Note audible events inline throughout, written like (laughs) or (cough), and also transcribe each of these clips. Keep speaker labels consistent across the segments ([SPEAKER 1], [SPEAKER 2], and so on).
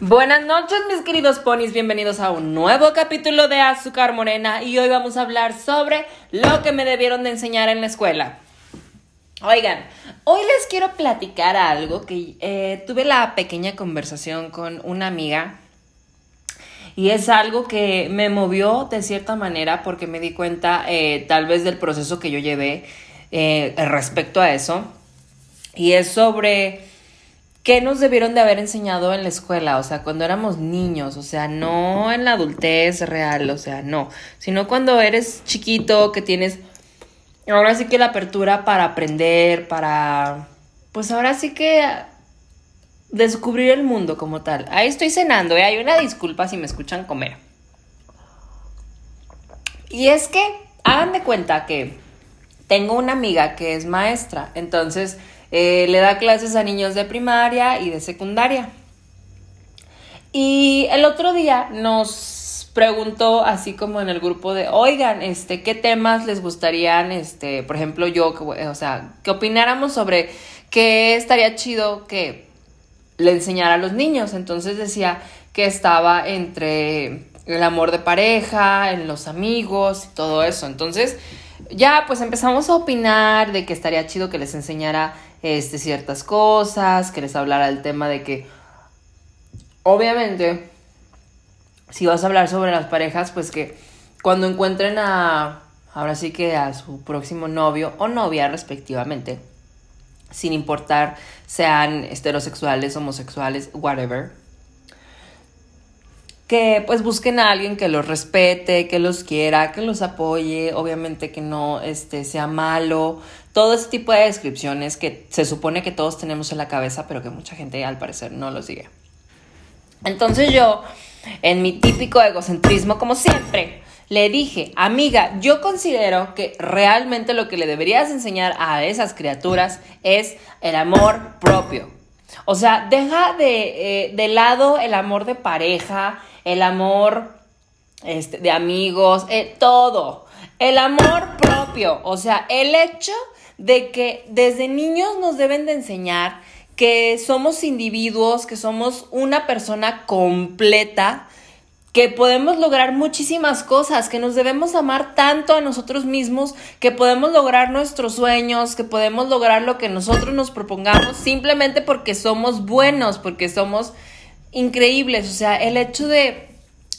[SPEAKER 1] Buenas noches mis queridos ponis, bienvenidos a un nuevo capítulo de Azúcar Morena. Y hoy vamos a hablar sobre lo que me debieron de enseñar en la escuela. Oigan, hoy les quiero platicar algo que eh, tuve la pequeña conversación con una amiga. Y es algo que me movió de cierta manera porque me di cuenta eh, tal vez del proceso que yo llevé eh, respecto a eso. Y es sobre ¿Qué nos debieron de haber enseñado en la escuela? O sea, cuando éramos niños, o sea, no en la adultez real, o sea, no, sino cuando eres chiquito, que tienes, ahora sí que la apertura para aprender, para, pues ahora sí que descubrir el mundo como tal. Ahí estoy cenando, ¿eh? hay una disculpa si me escuchan comer. Y es que, hagan de cuenta que tengo una amiga que es maestra, entonces eh, le da clases a niños de primaria y de secundaria. Y el otro día nos preguntó así como en el grupo de, oigan, este, ¿qué temas les gustarían, este, por ejemplo, yo, o sea, que opináramos sobre qué estaría chido que le enseñara a los niños? Entonces decía que estaba entre el amor de pareja, en los amigos y todo eso. Entonces, ya pues empezamos a opinar de que estaría chido que les enseñara este, ciertas cosas, que les hablara del tema de que, obviamente, si vas a hablar sobre las parejas, pues que cuando encuentren a, ahora sí que a su próximo novio o novia respectivamente, sin importar sean heterosexuales, homosexuales, whatever, que pues busquen a alguien que los respete, que los quiera, que los apoye, obviamente que no este, sea malo, todo ese tipo de descripciones que se supone que todos tenemos en la cabeza, pero que mucha gente al parecer no los sigue. Entonces yo, en mi típico egocentrismo, como siempre, le dije, amiga, yo considero que realmente lo que le deberías enseñar a esas criaturas es el amor propio. O sea, deja de, eh, de lado el amor de pareja, el amor este, de amigos, eh, todo. El amor propio, o sea, el hecho de que desde niños nos deben de enseñar que somos individuos, que somos una persona completa, que podemos lograr muchísimas cosas, que nos debemos amar tanto a nosotros mismos, que podemos lograr nuestros sueños, que podemos lograr lo que nosotros nos propongamos simplemente porque somos buenos, porque somos increíbles. O sea, el hecho de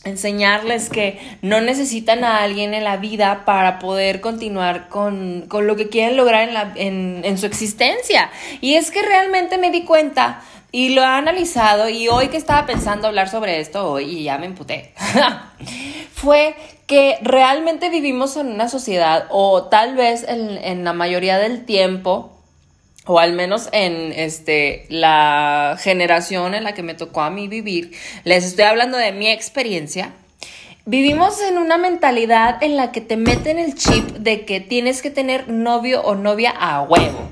[SPEAKER 1] enseñarles que no necesitan a alguien en la vida para poder continuar con, lo que quieren lograr en, la, en, en su existencia. Y es que realmente me di cuenta y lo he analizado y hoy que estaba pensando hablar sobre esto, hoy y ya me emputé, (laughs) fue que realmente vivimos en una sociedad o tal vez en, en la mayoría del tiempo o al menos en este la generación en la que me tocó a mí vivir, les estoy hablando de mi experiencia. Vivimos en una mentalidad en la que te meten el chip de que tienes que tener novio o novia a huevo,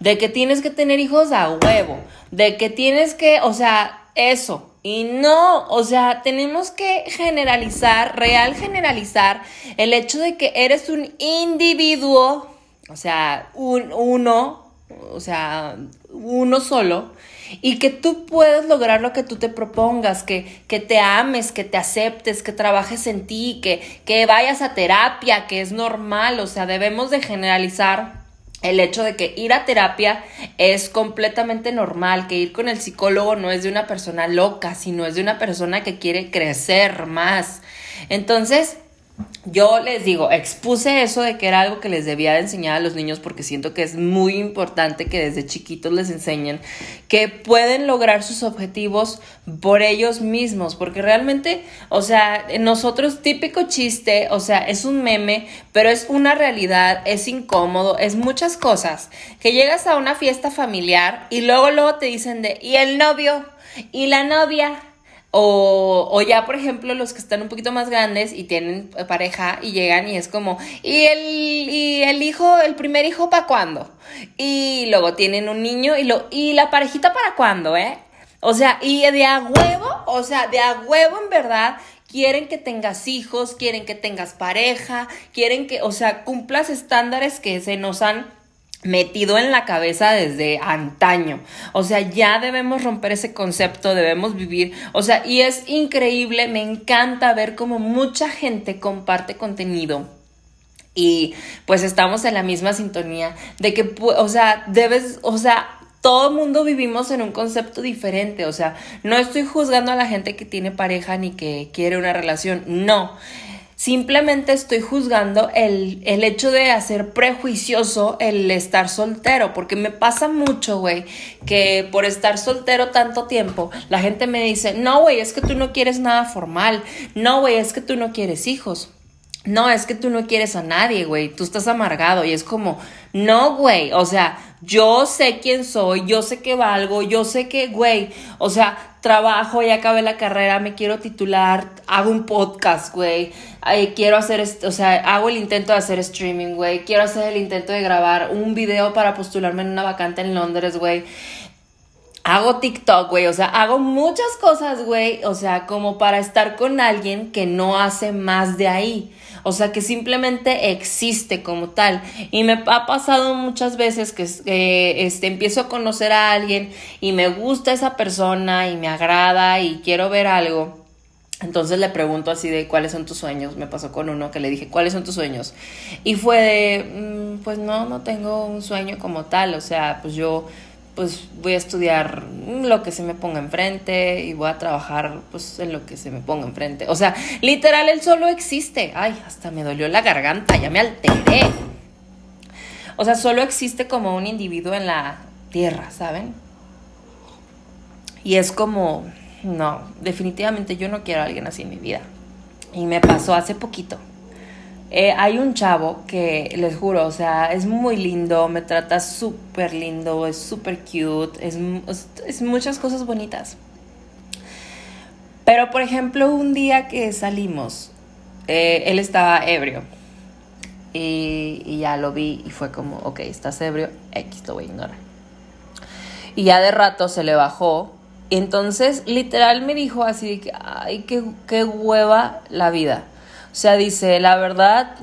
[SPEAKER 1] de que tienes que tener hijos a huevo, de que tienes que, o sea, eso. Y no, o sea, tenemos que generalizar, real generalizar el hecho de que eres un individuo, o sea, un uno o sea, uno solo, y que tú puedes lograr lo que tú te propongas, que, que te ames, que te aceptes, que trabajes en ti, que, que vayas a terapia, que es normal, o sea, debemos de generalizar el hecho de que ir a terapia es completamente normal, que ir con el psicólogo no es de una persona loca, sino es de una persona que quiere crecer más. Entonces, yo les digo, expuse eso de que era algo que les debía de enseñar a los niños porque siento que es muy importante que desde chiquitos les enseñen que pueden lograr sus objetivos por ellos mismos, porque realmente, o sea, nosotros típico chiste, o sea, es un meme, pero es una realidad, es incómodo, es muchas cosas, que llegas a una fiesta familiar y luego luego te dicen de, ¿y el novio? ¿Y la novia? O, o, ya, por ejemplo, los que están un poquito más grandes y tienen pareja y llegan y es como, ¿y el, y el hijo, el primer hijo para cuándo? Y luego tienen un niño y, lo, ¿y la parejita para cuándo, eh? O sea, y de a huevo, o sea, de a huevo en verdad, quieren que tengas hijos, quieren que tengas pareja, quieren que, o sea, cumplas estándares que se nos han metido en la cabeza desde antaño. O sea, ya debemos romper ese concepto, debemos vivir. O sea, y es increíble, me encanta ver cómo mucha gente comparte contenido. Y pues estamos en la misma sintonía de que, o sea, debes, o sea, todo el mundo vivimos en un concepto diferente, o sea, no estoy juzgando a la gente que tiene pareja ni que quiere una relación, no. Simplemente estoy juzgando el, el hecho de hacer prejuicioso el estar soltero, porque me pasa mucho, güey, que por estar soltero tanto tiempo, la gente me dice, no, güey, es que tú no quieres nada formal, no, güey, es que tú no quieres hijos. No, es que tú no quieres a nadie, güey. Tú estás amargado y es como, no, güey. O sea, yo sé quién soy, yo sé que valgo, yo sé que, güey, o sea, trabajo, ya acabé la carrera, me quiero titular, hago un podcast, güey, quiero hacer, o sea, hago el intento de hacer streaming, güey, quiero hacer el intento de grabar un video para postularme en una vacante en Londres, güey. Hago TikTok, güey, o sea, hago muchas cosas, güey, o sea, como para estar con alguien que no hace más de ahí. O sea, que simplemente existe como tal. Y me ha pasado muchas veces que este, empiezo a conocer a alguien y me gusta esa persona y me agrada y quiero ver algo. Entonces le pregunto así de cuáles son tus sueños. Me pasó con uno que le dije, ¿cuáles son tus sueños? Y fue de, mm, pues no, no tengo un sueño como tal. O sea, pues yo pues voy a estudiar lo que se me ponga enfrente y voy a trabajar pues en lo que se me ponga enfrente. O sea, literal, él solo existe. Ay, hasta me dolió la garganta, ya me alteré. O sea, solo existe como un individuo en la tierra, ¿saben? Y es como, no, definitivamente yo no quiero a alguien así en mi vida. Y me pasó hace poquito. Eh, hay un chavo que, les juro, o sea, es muy lindo, me trata súper lindo, es súper cute, es, muchas cosas bonitas. Pero, por ejemplo, un día que salimos, eh, él estaba ebrio. Y, y, ya lo vi y fue como, ok, estás ebrio, X, lo voy a ignorar. Y ya de rato se le bajó. Entonces, literal me dijo así, ay, qué, qué hueva la vida. O sea, dice, la verdad,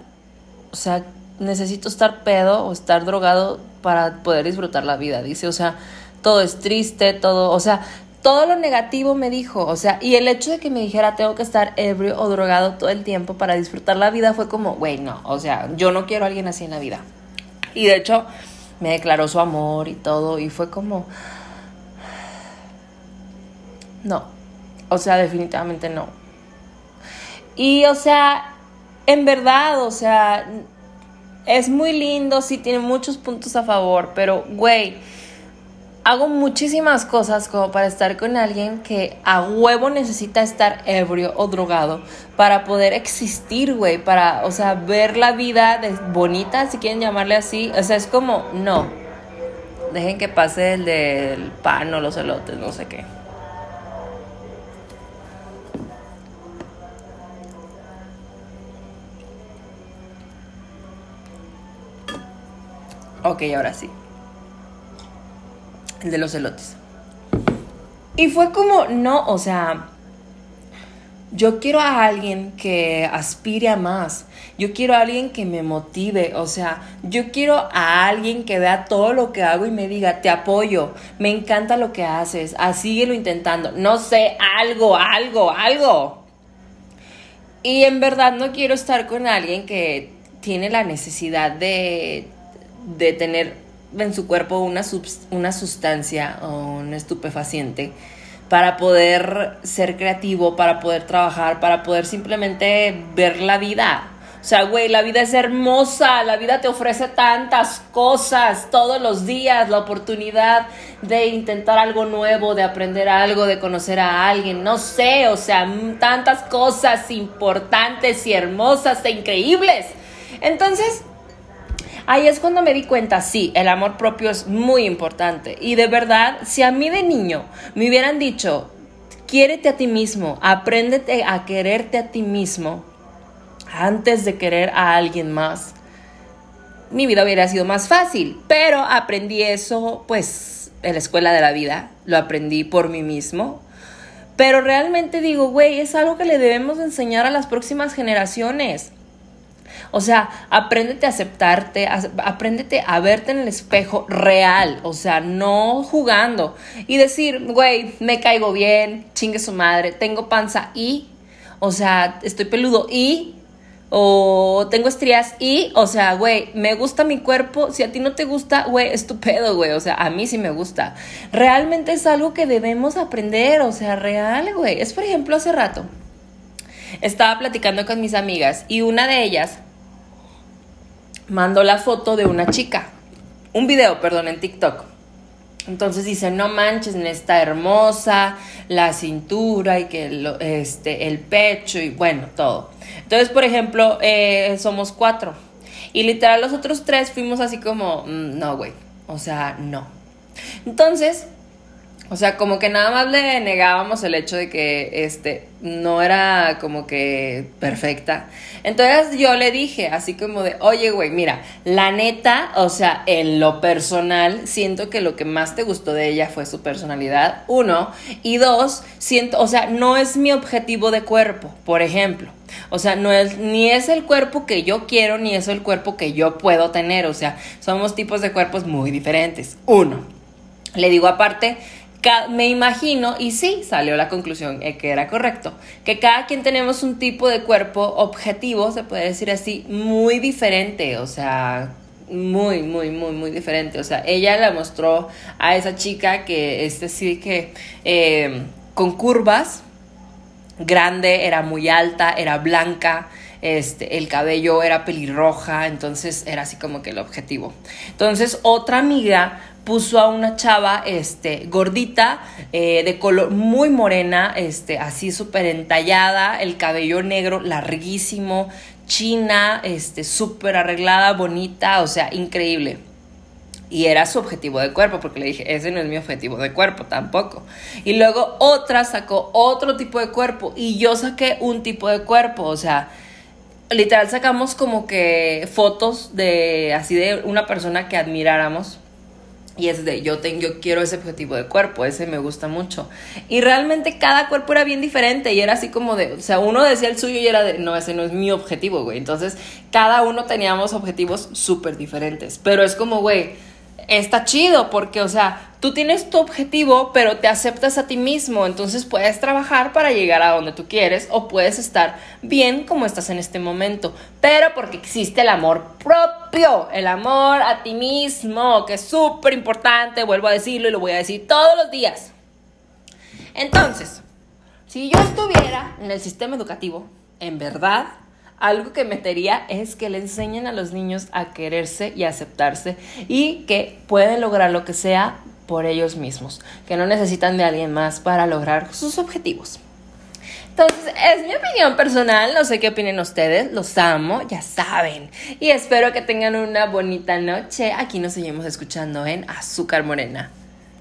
[SPEAKER 1] o sea, necesito estar pedo o estar drogado para poder disfrutar la vida. Dice, o sea, todo es triste, todo, o sea, todo lo negativo me dijo, o sea, y el hecho de que me dijera tengo que estar ebrio o drogado todo el tiempo para disfrutar la vida fue como, güey, no, o sea, yo no quiero a alguien así en la vida. Y de hecho, me declaró su amor y todo, y fue como, no, o sea, definitivamente no. Y, o sea, en verdad, o sea, es muy lindo, sí tiene muchos puntos a favor, pero, güey, hago muchísimas cosas como para estar con alguien que a huevo necesita estar ebrio o drogado para poder existir, güey, para, o sea, ver la vida de bonita, si quieren llamarle así. O sea, es como, no. Dejen que pase el del pan o los elotes, no sé qué. Ok, ahora sí. El de los elotes. Y fue como, no, o sea, yo quiero a alguien que aspire a más. Yo quiero a alguien que me motive. O sea, yo quiero a alguien que vea todo lo que hago y me diga, te apoyo, me encanta lo que haces, así lo intentando. No sé, algo, algo, algo. Y en verdad no quiero estar con alguien que tiene la necesidad de de tener en su cuerpo una, una sustancia o un estupefaciente para poder ser creativo, para poder trabajar, para poder simplemente ver la vida. O sea, güey, la vida es hermosa, la vida te ofrece tantas cosas todos los días, la oportunidad de intentar algo nuevo, de aprender algo, de conocer a alguien, no sé, o sea, tantas cosas importantes y hermosas e increíbles. Entonces, Ahí es cuando me di cuenta, sí, el amor propio es muy importante. Y de verdad, si a mí de niño me hubieran dicho, quiérete a ti mismo, apréndete a quererte a ti mismo antes de querer a alguien más, mi vida hubiera sido más fácil. Pero aprendí eso, pues, en la escuela de la vida, lo aprendí por mí mismo. Pero realmente digo, güey, es algo que le debemos enseñar a las próximas generaciones. O sea, apréndete a aceptarte, apréndete a verte en el espejo real, o sea, no jugando. Y decir, güey, me caigo bien, chingue su madre, tengo panza y, o sea, estoy peludo y o tengo estrías y, o sea, güey, me gusta mi cuerpo, si a ti no te gusta, güey, estupendo, güey, o sea, a mí sí me gusta. Realmente es algo que debemos aprender, o sea, real, güey. Es por ejemplo hace rato, estaba platicando con mis amigas y una de ellas mandó la foto de una chica, un video, perdón, en TikTok. Entonces dice, no manches, está hermosa, la cintura y que este, el pecho y bueno, todo. Entonces, por ejemplo, eh, somos cuatro. Y literal los otros tres fuimos así como, mm, no, güey. O sea, no. Entonces, o sea, como que nada más le negábamos el hecho de que este no era como que perfecta. Entonces yo le dije así como de, "Oye, güey, mira, la neta, o sea, en lo personal siento que lo que más te gustó de ella fue su personalidad, uno, y dos, siento, o sea, no es mi objetivo de cuerpo, por ejemplo. O sea, no es ni es el cuerpo que yo quiero ni es el cuerpo que yo puedo tener, o sea, somos tipos de cuerpos muy diferentes. Uno. Le digo aparte, me imagino, y sí, salió la conclusión eh, que era correcto, que cada quien tenemos un tipo de cuerpo objetivo, se puede decir así, muy diferente, o sea, muy, muy, muy, muy diferente. O sea, ella la mostró a esa chica que es decir que eh, con curvas, grande, era muy alta, era blanca, este, el cabello era pelirroja, entonces era así como que el objetivo. Entonces otra amiga puso a una chava, este, gordita, eh, de color muy morena, este, así súper entallada, el cabello negro larguísimo, china, este, súper arreglada, bonita, o sea, increíble. Y era su objetivo de cuerpo, porque le dije, ese no es mi objetivo de cuerpo tampoco. Y luego otra sacó otro tipo de cuerpo y yo saqué un tipo de cuerpo, o sea, literal sacamos como que fotos de así de una persona que admiráramos y es de yo tengo yo quiero ese objetivo de cuerpo, ese me gusta mucho. Y realmente cada cuerpo era bien diferente y era así como de, o sea, uno decía el suyo y era de, no, ese no es mi objetivo, güey. Entonces, cada uno teníamos objetivos súper diferentes, pero es como, güey, está chido porque, o sea, tú tienes tu objetivo, pero te aceptas a ti mismo, entonces puedes trabajar para llegar a donde tú quieres o puedes estar bien como estás en este momento, pero porque existe el amor propio, el amor a ti mismo, que es súper importante, vuelvo a decirlo y lo voy a decir todos los días. Entonces, si yo estuviera en el sistema educativo, en verdad, algo que metería es que le enseñen a los niños a quererse y aceptarse y que pueden lograr lo que sea por ellos mismos, que no necesitan de alguien más para lograr sus objetivos. Entonces, es mi opinión personal, no sé qué opinen ustedes, los amo, ya saben. Y espero que tengan una bonita noche. Aquí nos seguimos escuchando en Azúcar Morena.